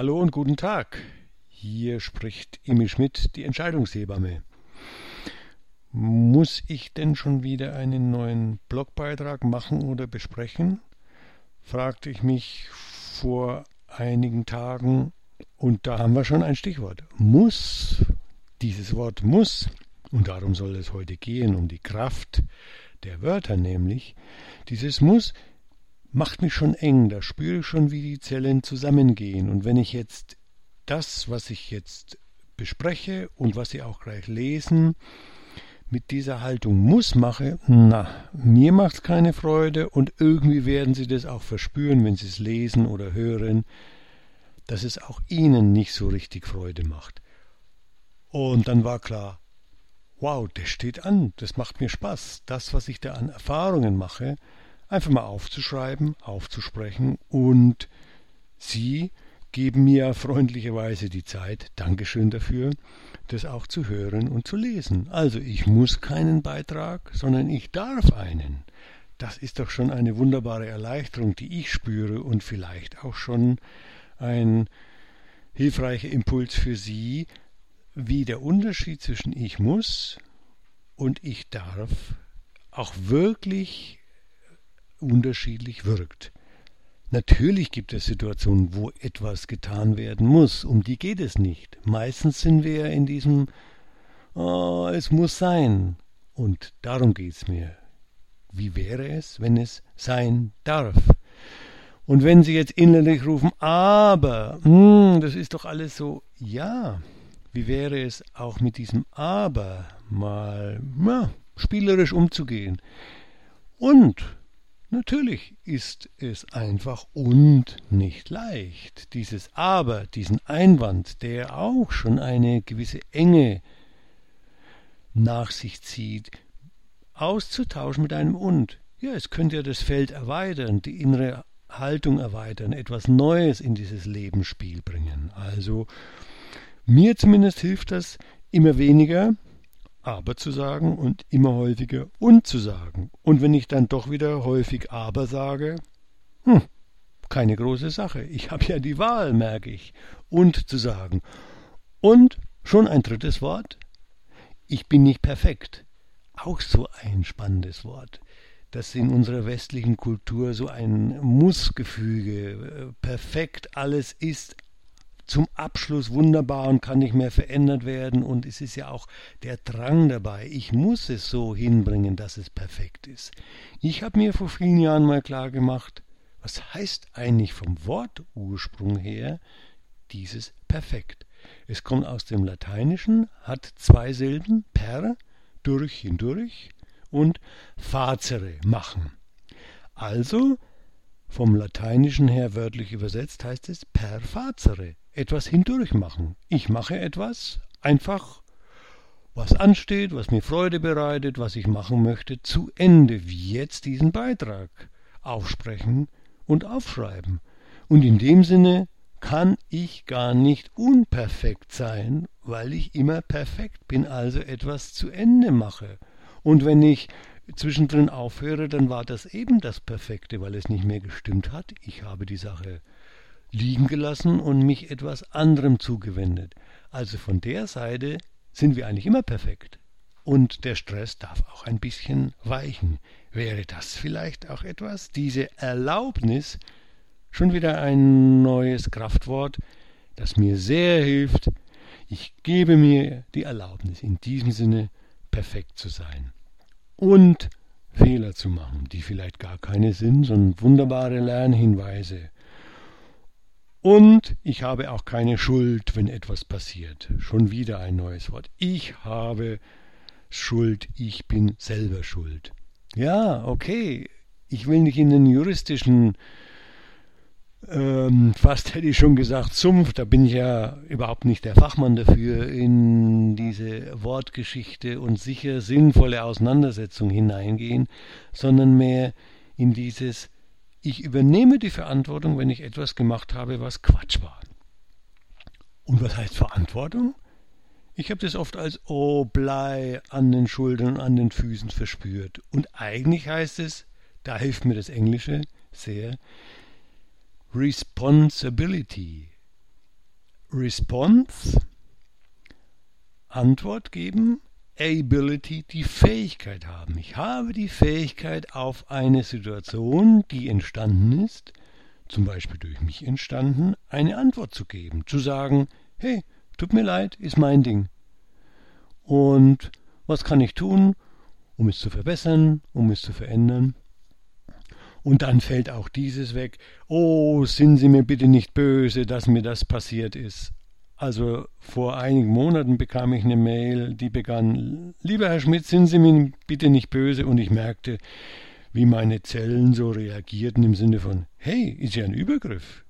Hallo und guten Tag. Hier spricht Emil Schmidt, die Entscheidungshebamme. Muss ich denn schon wieder einen neuen Blogbeitrag machen oder besprechen? fragte ich mich vor einigen Tagen und da haben wir schon ein Stichwort. Muss. Dieses Wort muss, und darum soll es heute gehen, um die Kraft der Wörter nämlich, dieses muss macht mich schon eng, da spüre ich schon, wie die Zellen zusammengehen. Und wenn ich jetzt das, was ich jetzt bespreche und was Sie auch gleich lesen, mit dieser Haltung muss mache, na, mir macht es keine Freude und irgendwie werden Sie das auch verspüren, wenn Sie es lesen oder hören, dass es auch Ihnen nicht so richtig Freude macht. Und dann war klar, wow, das steht an, das macht mir Spaß. Das, was ich da an Erfahrungen mache, einfach mal aufzuschreiben, aufzusprechen und Sie geben mir freundlicherweise die Zeit, Dankeschön dafür, das auch zu hören und zu lesen. Also ich muss keinen Beitrag, sondern ich darf einen. Das ist doch schon eine wunderbare Erleichterung, die ich spüre und vielleicht auch schon ein hilfreicher Impuls für Sie, wie der Unterschied zwischen ich muss und ich darf auch wirklich unterschiedlich wirkt. Natürlich gibt es Situationen, wo etwas getan werden muss, um die geht es nicht. Meistens sind wir in diesem oh, es muss sein. Und darum geht es mir. Wie wäre es, wenn es sein darf? Und wenn Sie jetzt innerlich rufen, aber, hm, das ist doch alles so, ja, wie wäre es auch mit diesem aber mal ja, spielerisch umzugehen? Und Natürlich ist es einfach und nicht leicht. Dieses Aber, diesen Einwand, der auch schon eine gewisse Enge nach sich zieht, auszutauschen mit einem und. Ja, es könnte ja das Feld erweitern, die innere Haltung erweitern, etwas Neues in dieses Lebensspiel bringen. Also mir zumindest hilft das immer weniger, aber zu sagen und immer häufiger und zu sagen. Und wenn ich dann doch wieder häufig aber sage, hm, keine große Sache. Ich habe ja die Wahl, merke ich. Und zu sagen. Und schon ein drittes Wort. Ich bin nicht perfekt. Auch so ein spannendes Wort. Das in unserer westlichen Kultur so ein Mussgefüge, äh, perfekt alles ist zum Abschluss wunderbar und kann nicht mehr verändert werden. Und es ist ja auch der Drang dabei. Ich muss es so hinbringen, dass es perfekt ist. Ich habe mir vor vielen Jahren mal klar gemacht, was heißt eigentlich vom Wortursprung her dieses perfekt? Es kommt aus dem Lateinischen, hat zwei Silben, per, durch, hindurch und facere, machen. Also vom Lateinischen her wörtlich übersetzt heißt es per facere, etwas hindurch machen. Ich mache etwas, einfach was ansteht, was mir Freude bereitet, was ich machen möchte, zu Ende, wie jetzt diesen Beitrag aufsprechen und aufschreiben. Und in dem Sinne kann ich gar nicht unperfekt sein, weil ich immer perfekt bin, also etwas zu Ende mache. Und wenn ich zwischendrin aufhöre, dann war das eben das Perfekte, weil es nicht mehr gestimmt hat. Ich habe die Sache liegen gelassen und mich etwas anderem zugewendet. Also von der Seite sind wir eigentlich immer perfekt. Und der Stress darf auch ein bisschen weichen. Wäre das vielleicht auch etwas? Diese Erlaubnis, schon wieder ein neues Kraftwort, das mir sehr hilft. Ich gebe mir die Erlaubnis, in diesem Sinne perfekt zu sein. Und Fehler zu machen, die vielleicht gar keine sind, sondern wunderbare Lernhinweise und ich habe auch keine Schuld, wenn etwas passiert. Schon wieder ein neues Wort. Ich habe Schuld, ich bin selber schuld. Ja, okay. Ich will nicht in den juristischen, ähm, fast hätte ich schon gesagt, Sumpf, da bin ich ja überhaupt nicht der Fachmann dafür, in diese Wortgeschichte und sicher sinnvolle Auseinandersetzung hineingehen, sondern mehr in dieses ich übernehme die Verantwortung, wenn ich etwas gemacht habe, was Quatsch war. Und was heißt Verantwortung? Ich habe das oft als Oh Blei an den Schultern und an den Füßen verspürt. Und eigentlich heißt es, da hilft mir das Englische sehr, Responsibility. Response, Antwort geben, Ability, die Fähigkeit haben. Ich habe die Fähigkeit, auf eine Situation, die entstanden ist, zum Beispiel durch mich entstanden, eine Antwort zu geben. Zu sagen, hey, tut mir leid, ist mein Ding. Und was kann ich tun, um es zu verbessern, um es zu verändern? Und dann fällt auch dieses weg. Oh, sind Sie mir bitte nicht böse, dass mir das passiert ist. Also vor einigen Monaten bekam ich eine Mail, die begann, lieber Herr Schmidt, sind Sie mir bitte nicht böse. Und ich merkte, wie meine Zellen so reagierten im Sinne von, hey, ist ja ein Übergriff.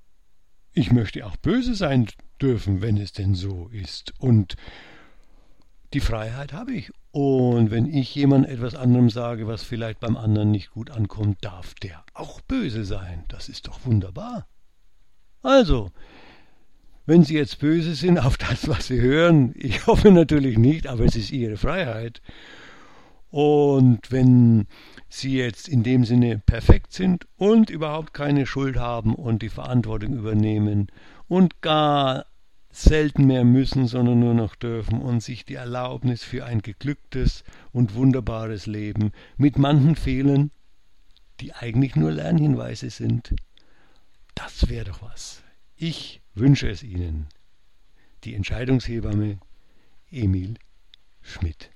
Ich möchte auch böse sein dürfen, wenn es denn so ist. Und die Freiheit habe ich. Und wenn ich jemand etwas anderem sage, was vielleicht beim anderen nicht gut ankommt, darf der auch böse sein. Das ist doch wunderbar. Also, wenn Sie jetzt böse sind auf das, was Sie hören, ich hoffe natürlich nicht, aber es ist Ihre Freiheit. Und wenn Sie jetzt in dem Sinne perfekt sind und überhaupt keine Schuld haben und die Verantwortung übernehmen und gar selten mehr müssen, sondern nur noch dürfen und sich die Erlaubnis für ein geglücktes und wunderbares Leben mit manchen Fehlern, die eigentlich nur Lernhinweise sind. Das wäre doch was. Ich wünsche es Ihnen. Die Entscheidungshebamme Emil Schmidt